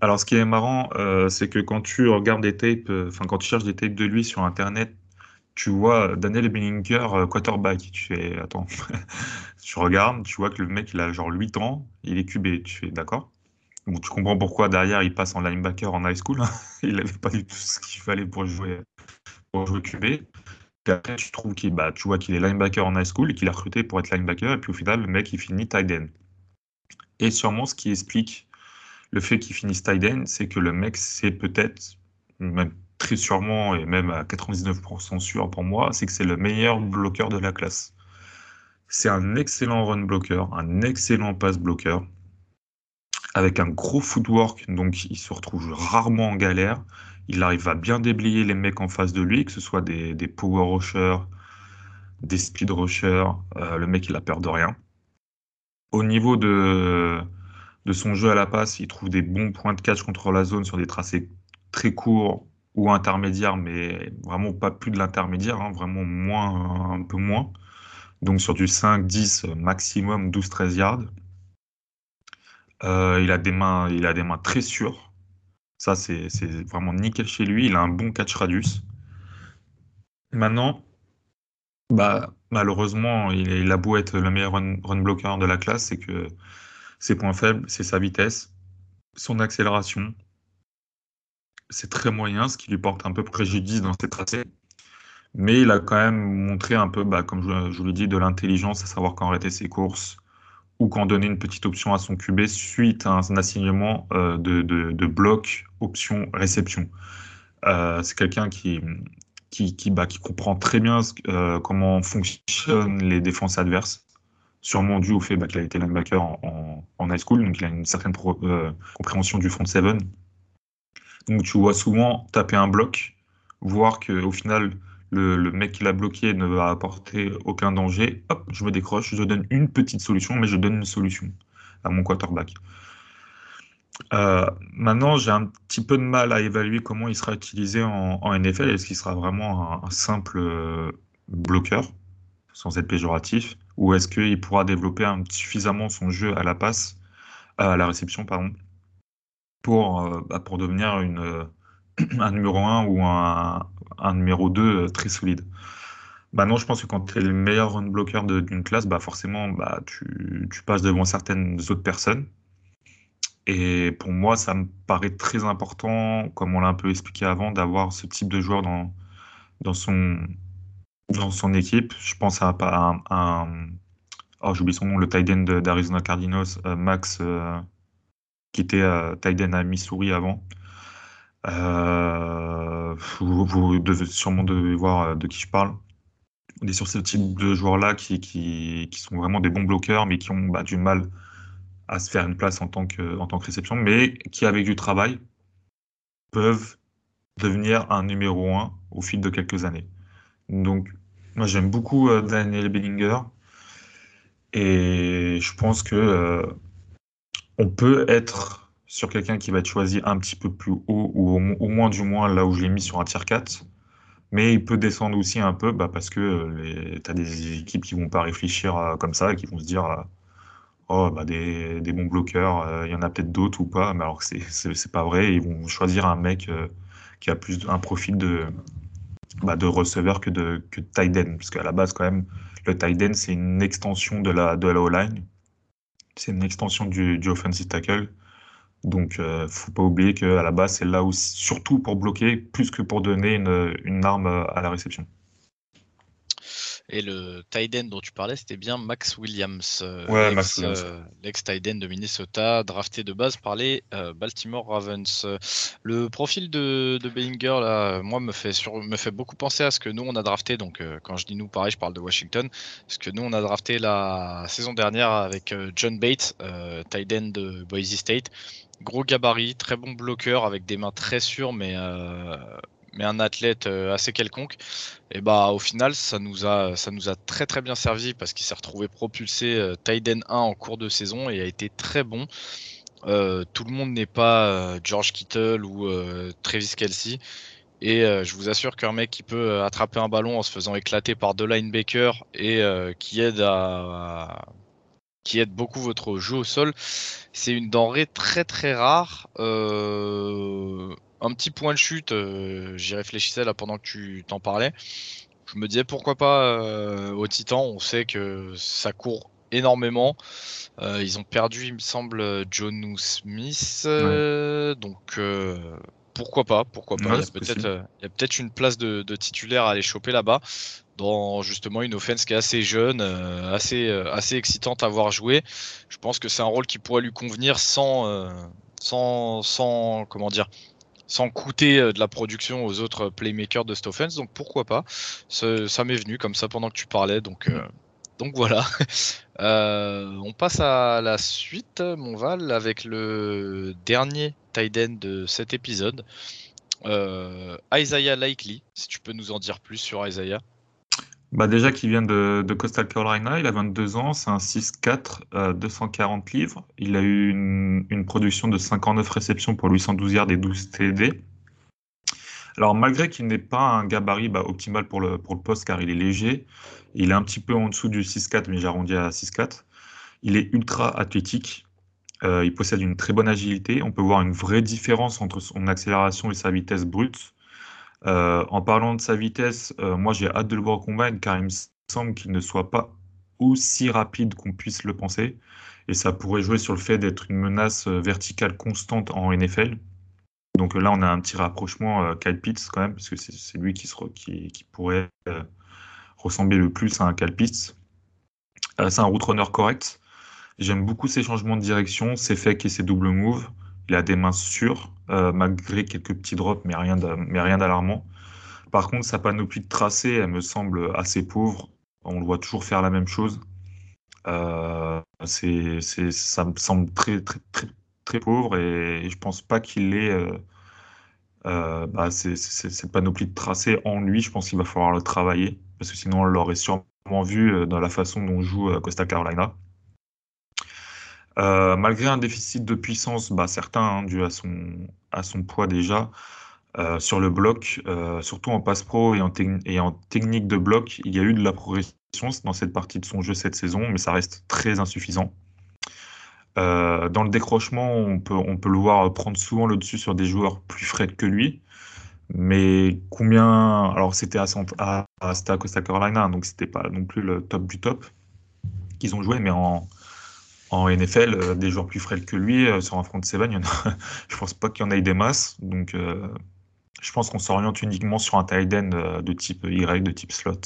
Alors, ce qui est marrant, euh, c'est que quand tu regardes des tapes, euh, enfin, quand tu cherches des tapes de lui sur Internet, tu vois Daniel Bellinger, quarterback. Tu fais, attends, tu regardes, tu vois que le mec, il a genre 8 ans, il est QB. Tu fais, d'accord. Bon, tu comprends pourquoi derrière, il passe en linebacker en high school. Hein. il n'avait pas du tout ce qu'il fallait pour jouer, pour jouer QB après, tu trouves qu'il, bah, tu vois qu'il est linebacker en high school et qu'il a recruté pour être linebacker, et puis au final, le mec, il finit tight end. Et sûrement, ce qui explique le fait qu'il finisse tight end, c'est que le mec, c'est peut-être, même très sûrement, et même à 99% sûr pour moi, c'est que c'est le meilleur bloqueur de la classe. C'est un excellent run blocker, un excellent pass blocker, avec un gros footwork, donc il se retrouve rarement en galère. Il arrive à bien déblayer les mecs en face de lui, que ce soit des, power rushers, des speed rushers. Euh, le mec, il a peur de rien. Au niveau de, son jeu à la passe, il trouve des bons points de catch contre la zone sur des tracés très courts ou intermédiaires, mais vraiment pas plus de l'intermédiaire, hein, vraiment moins, un peu moins. Donc sur du 5, 10, maximum 12, 13 yards. Euh, il a des mains très sûres. Ça, c'est vraiment nickel chez lui. Il a un bon catch radius. Maintenant, bah, malheureusement, il, a beau être le meilleur run, blocker de la classe, c'est que ses points faibles, c'est sa vitesse, son accélération. C'est très moyen, ce qui lui porte un peu préjudice dans ses tracés. Mais il a quand même montré un peu, bah, comme je, je vous l'ai dit, de l'intelligence, à savoir quand arrêter ses courses, ou quand donner une petite option à son QB suite à un assignement euh, de, de, bloc option réception. Euh, c'est quelqu'un qui, qui, qui, bah, qui, comprend très bien euh, comment fonctionnent les défenses adverses, sûrement dû au fait bah, qu'il a été linebacker en, en, high school, donc il a une certaine compréhension du front seven. Donc tu vois souvent taper un bloc, voir qu'au final, le, mec qui l'a bloqué ne va apporter aucun danger, hop, je me décroche, je donne une petite solution, mais je donne une solution à mon quarterback. Euh, maintenant, j'ai un petit peu de mal à évaluer comment il sera utilisé en, NFL. Est-ce qu'il sera vraiment un, simple euh, bloqueur, sans être péjoratif, ou est-ce qu'il pourra développer suffisamment son jeu à la passe, à la réception, pardon, pour, bah, pour devenir un numéro 1 ou un, un numéro 2 très solide. Bah non, je pense que quand tu es le meilleur run blocker d'une classe, bah forcément, bah, tu, passes devant certaines autres personnes. Et pour moi, ça me paraît très important, comme on l'a un peu expliqué avant, d'avoir ce type de joueur dans, dans, son, dans son équipe. Je pense à, un, un oh, j'oublie son nom, le tight d'Arizona Cardinals, euh, Max, euh, qui était euh, tight à Missouri avant. Vous, vous, devez sûrement devez voir de qui je parle. On est sur ce type de joueurs-là qui, qui, qui, sont vraiment des bons bloqueurs, mais qui ont bah, du mal à se faire une place en tant que, en tant que réception, mais qui, avec du travail, peuvent devenir un numéro 1 au fil de quelques années. Donc, moi, j'aime beaucoup euh, Daniel Bellinger. Et je pense que euh, on peut être sur quelqu'un qui va être choisi un petit peu plus haut, ou au, moins du moins là où je l'ai mis sur un tier 4. Mais il peut descendre aussi un peu bah, parce que euh, tu as des équipes qui vont pas réfléchir comme ça qui vont se dire oh, bah, des, des, bons bloqueurs, euh, il y en a peut-être d'autres ou pas, mais alors que c'est pas vrai. Ils vont choisir un mec euh, qui a plus un profil de, bah, de receveur que de, que de tight end, parce qu'à la base, quand même, le tight end, c'est une extension de la, de la O-line. C'est une extension du, du offensive tackle. Donc, euh, faut pas oublier qu'à la base, c'est là aussi, surtout pour bloquer, plus que pour donner une, une arme à la réception. Et le tight dont tu parlais, c'était bien Max Williams, euh, ouais, l'ex, euh, tight de Minnesota, drafté de base par les euh, Baltimore Ravens. Le profil de, de, Bellinger, là, moi, me fait, sur, me fait beaucoup penser à ce que nous, on a drafté. Donc, quand je dis nous, pareil, je parle de Washington. Ce que nous, on a drafté la saison dernière avec John Bates, end de Boise State. Gros gabarit, très bon bloqueur avec des mains très sûres, mais mais un athlète euh, assez quelconque, et bah au final ça nous a ça nous a très très bien servi parce qu'il s'est retrouvé propulsé euh, Tiden 1 en cours de saison et a été très bon. Euh, tout le monde n'est pas George Kittle ou Travis Kelsey. Et je vous assure qu'un mec qui peut attraper un ballon en se faisant éclater par deux linebackers et qui aide à, qui aide beaucoup votre jeu au sol, c'est une denrée très très rare. Euh, un petit point de chute, euh, j'y réfléchissais là pendant que tu t'en parlais. Je me disais pourquoi pas euh, au Titan, on sait que ça court énormément. Ils ont perdu, il me semble, John Smith. Donc pourquoi pas, pourquoi pas. il, y a peut-être, une place de, titulaire à aller choper là-bas dans justement une offense qui est assez jeune, assez, assez excitante à voir jouer. Je pense que c'est un rôle qui pourrait lui convenir sans, sans, sans comment dire, sans coûter euh, de la production aux autres playmakers de cette Donc pourquoi pas? Ça m'est venu comme ça pendant que tu parlais. Donc, euh, donc voilà. Euh, on passe à la suite, mon Val, avec le dernier tight end de cet épisode. Isaiah Likely, si tu peux nous en dire plus sur Isaiah. Bah déjà qu'il vient de, Coastal Carolina, il a 22 ans, c'est un 6-4, 240 euh, livres. Il a eu une, production de 59 réceptions pour 812 yards et 12 TD. Alors malgré qu'il n'est pas un gabarit bah, optimal pour le, pour le poste car il est léger, il est un petit peu en dessous du 6-4 mais j'arrondis à 6-4. Il est ultra athlétique, euh, il possède une très bonne agilité. On peut voir une vraie différence entre son accélération et sa vitesse brute. Euh, en parlant de sa vitesse, euh, moi j'ai hâte de le voir combattre car il me semble qu'il ne soit pas aussi rapide qu'on puisse le penser. Et ça pourrait jouer sur le fait d'être une menace euh, verticale constante en NFL. Donc là, on a un petit rapprochement Kyle quand même, parce que c'est lui qui, pourrait ressembler le plus à un Kyle c'est un route runner correct. J'aime beaucoup ses changements de direction, ses fakes et ses double moves. Il a des mains sûres, euh, malgré quelques petits drops, mais rien d'alarmant. Par contre, sa panoplie de tracés, elle me semble assez pauvre. On le voit toujours faire la même chose. Euh, ça me semble très, pauvre et, je pense pas qu'il ait euh bah, cette panoplie de tracés en lui. Je pense qu'il va falloir le travailler parce que sinon on l'aurait sûrement vu dans la façon dont joue Costa Carolina. Euh, malgré un déficit de puissance, bah, certain, hein, dû à son, poids déjà, euh, sur le bloc, euh, surtout en passe pro et en, technique de bloc, il y a eu de la progression dans cette partie de son jeu cette saison, mais ça reste très insuffisant. Dans le décrochement, on peut, le voir prendre souvent le dessus sur des joueurs plus frais que lui. Mais combien. Alors, c'était à, à, à, Costa Carolina, donc c'était pas non plus le top du top qu'ils ont joué, mais en, en NFL, euh, des joueurs plus frais que lui, euh, sur un front de seven, il y en a, je pense pas qu'il y en ait des masses. Donc, je pense qu'on s'oriente uniquement sur un tight end de type Y, de type slot.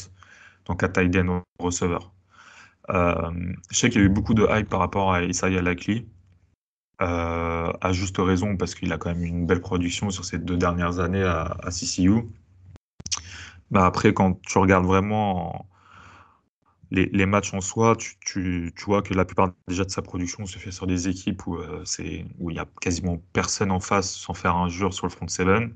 Donc, un tight end receveur. Euh, je sais qu'il y a eu beaucoup de hype par rapport à Isaiah euh, à juste raison parce qu'il a quand même une belle production sur ces deux dernières années à, CCU. Bah après, quand tu regardes vraiment les, matchs en soi, tu, vois que la plupart déjà de sa production se fait sur des équipes où euh, il y a quasiment personne en face sans faire un jeu sur le front seven.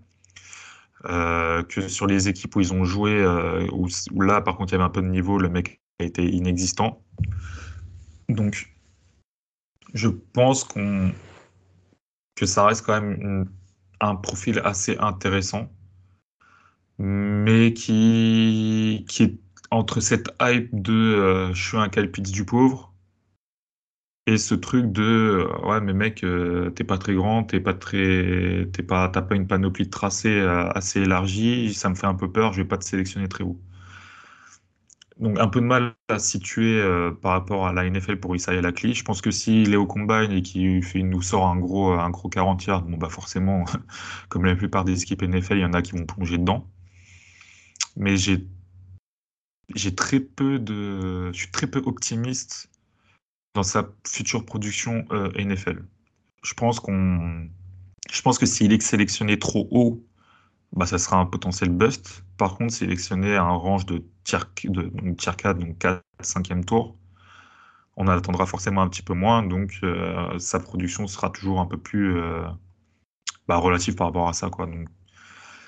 que sur les équipes où ils ont joué, où, là par contre il y avait un peu de niveau, le mec a été inexistant. Donc, je pense que ça reste quand même un profil assez intéressant, mais qui, qui est entre cette hype de euh, je suis un calpitz du pauvre et ce truc de euh, ouais mais mec euh, t'es pas très grand t'es pas très t'es pas t'as pas une panoplie de tracés assez élargie ça me fait un peu peur je vais pas te sélectionner très haut donc un peu de mal à situer par rapport à la NFL pour Isaiah Lakli. Je pense que s'il est au combine et qu'il nous sort un gros, un gros 40 yards, bon bah forcément, comme la plupart des équipes NFL, il y en a qui vont plonger dedans. Mais j'ai j'ai très peu de, je suis très peu optimiste dans sa future production euh, NFL. Je pense que s'il est sélectionné trop haut bah, ça sera un potentiel bust. Par contre, sélectionner un range de tier, de, donc tier 4, donc 4, 5e tour, on attendra forcément un petit peu moins, donc euh, sa production sera toujours un peu plus euh, bah, relative par rapport à ça.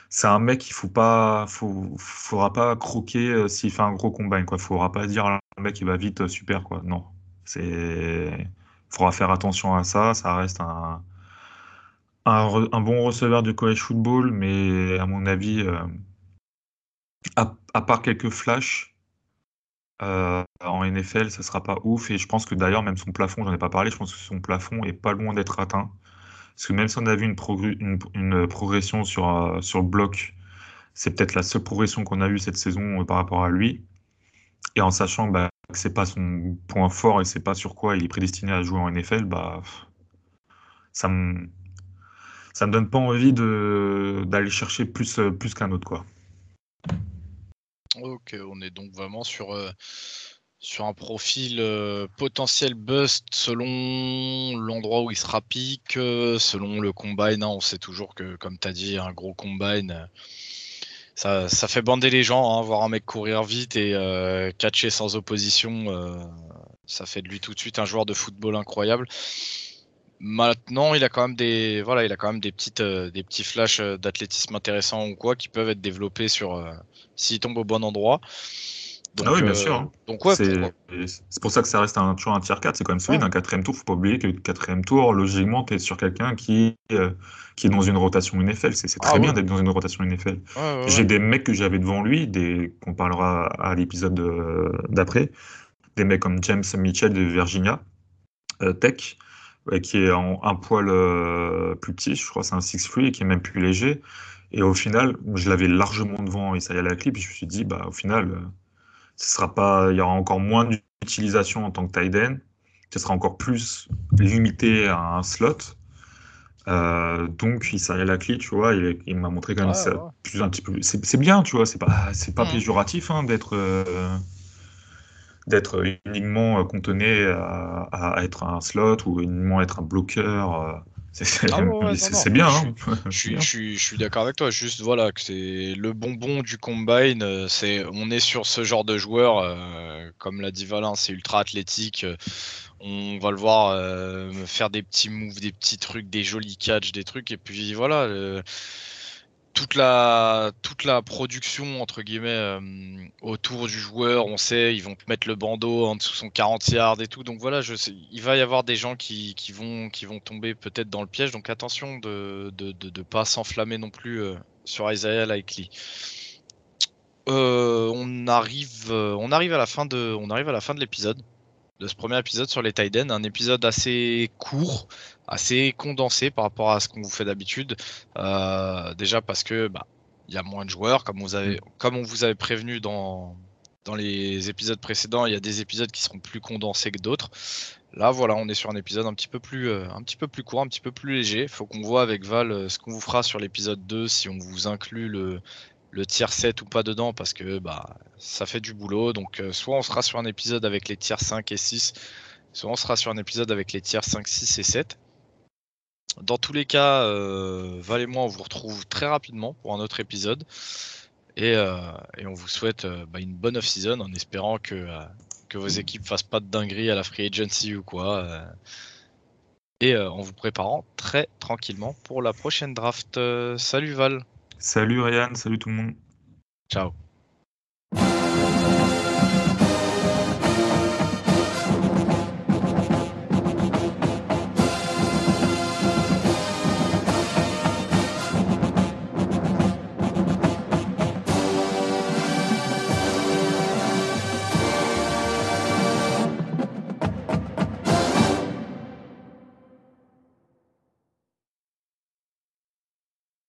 C'est un mec qu'il faut pas, faut, faudra pas croquer euh, s'il fait un gros combine. Quoi, faudra pas dire mec il va vite, super quoi. Non, c'est, faudra faire attention à ça. Ça reste un, un, bon receveur de college football, mais à mon avis, euh, à, part quelques flashs euh, en NFL, ça sera pas ouf. Et je pense que d'ailleurs, même son plafond, j'en ai pas parlé, je pense que son plafond est pas loin d'être atteint. Parce que même si on a vu une, progression sur, euh, sur bloc, c'est peut-être la seule progression qu'on a eue cette saison par rapport à lui. Et en sachant bah, que c'est pas son point fort et c'est pas sur quoi il est prédestiné à jouer en NFL, bah, ça me ça me donne pas envie d'aller chercher plus, euh, plus qu'un autre. Quoi. Ok, on est donc vraiment sur, euh, sur un profil euh, potentiel bust selon l'endroit où il sera pique, selon le combine. Hein. on sait toujours que, comme tu as dit, un gros combine, ça, ça, fait bander les gens. Hein, voir un mec courir vite et catcher sans opposition, ça fait de lui tout de suite un joueur de football incroyable. Maintenant, il a quand même des, voilà, il a quand des petites, euh, des petits flashs euh, d'athlétisme intéressants ou quoi qui peuvent être développés sur euh, s'il tombe au bon endroit. Ah oui, bien sûr. Hein. Donc c'est pour ça que ça reste un, toujours un tiers 4, c'est quand même solide. Un quatrième tour, faut pas oublier que le quatrième tour, logiquement, tu es sur quelqu'un qui, qui est dans une rotation NFL. C'est très ah bien d'être dans une rotation NFL. J'ai des mecs que j'avais devant lui, des qu'on parlera à l'épisode d'après, des mecs comme James Mitchell de Virginia Tech qui est en, un poil euh, plus petit, je crois c'est un 6-3 et qui est même plus léger. Et au final, je l'avais largement devant et ça y allait la clip. Je me suis dit, bah, au final, euh, ce sera pas, il y aura encore moins d'utilisation en tant que tight end. Ce sera encore plus limité à un slot. Euh, donc, il s'est la clé, tu vois. Il, m'a montré quand même ça, Plus, un petit peu. C'est bien, tu vois. C'est pas, c'est pas mmh. péjoratif hein, d'être d'être uniquement euh, contenté à, être un slot ou uniquement être un bloqueur. Euh, c'est ah bien. Hein. Je, suis, d'accord avec toi. Juste voilà que c'est le bonbon du combine. Euh, c'est on est sur ce genre de joueur, comme l'a dit Valin, c'est ultra athlétique. On va le voir faire des petits moves, des petits trucs, des jolis catchs, des trucs. Et puis voilà toute la toute la production entre guillemets euh, autour du joueur, on sait, ils vont mettre le bandeau en dessous son 40 yards et tout. Donc voilà, il va y avoir des gens qui, qui vont qui vont tomber peut-être dans le piège. Donc attention de de, de, pas s'enflammer non plus euh, sur Isaiah Likely. Euh, on arrive on arrive à la fin de on arrive à la fin de l'épisode. De ce premier épisode sur les Tiden. Un épisode assez court, assez condensé par rapport à ce qu'on vous fait d'habitude. Euh, déjà parce que bah, y a moins de joueurs, comme, vous avez, comme on vous avait prévenu dans, dans les épisodes précédents, il y a des épisodes qui seront plus condensés que d'autres. Là, voilà, on est sur un épisode un petit peu plus, euh, un petit peu plus court, un petit peu plus léger. Il faut qu'on voit avec Val euh, ce qu'on vous fera sur l'épisode 2, si on vous inclut le, le tiers 7 ou pas dedans, parce que bah, ça fait du boulot. Donc, euh, soit on sera sur un épisode avec les tiers 5 et 6, soit on sera sur un épisode avec les tiers 5, 6 et 7. Dans tous les cas, Val et moi, on vous retrouve très rapidement pour un autre épisode. Et, on vous souhaite bah, une bonne off-season en espérant que que vos équipes fassent pas de dinguerie à la free agency ou quoi. Euh, et euh, en vous préparant très tranquillement pour la prochaine draft. Euh, salut Val. Salut Ryan, salut tout le monde. Ciao.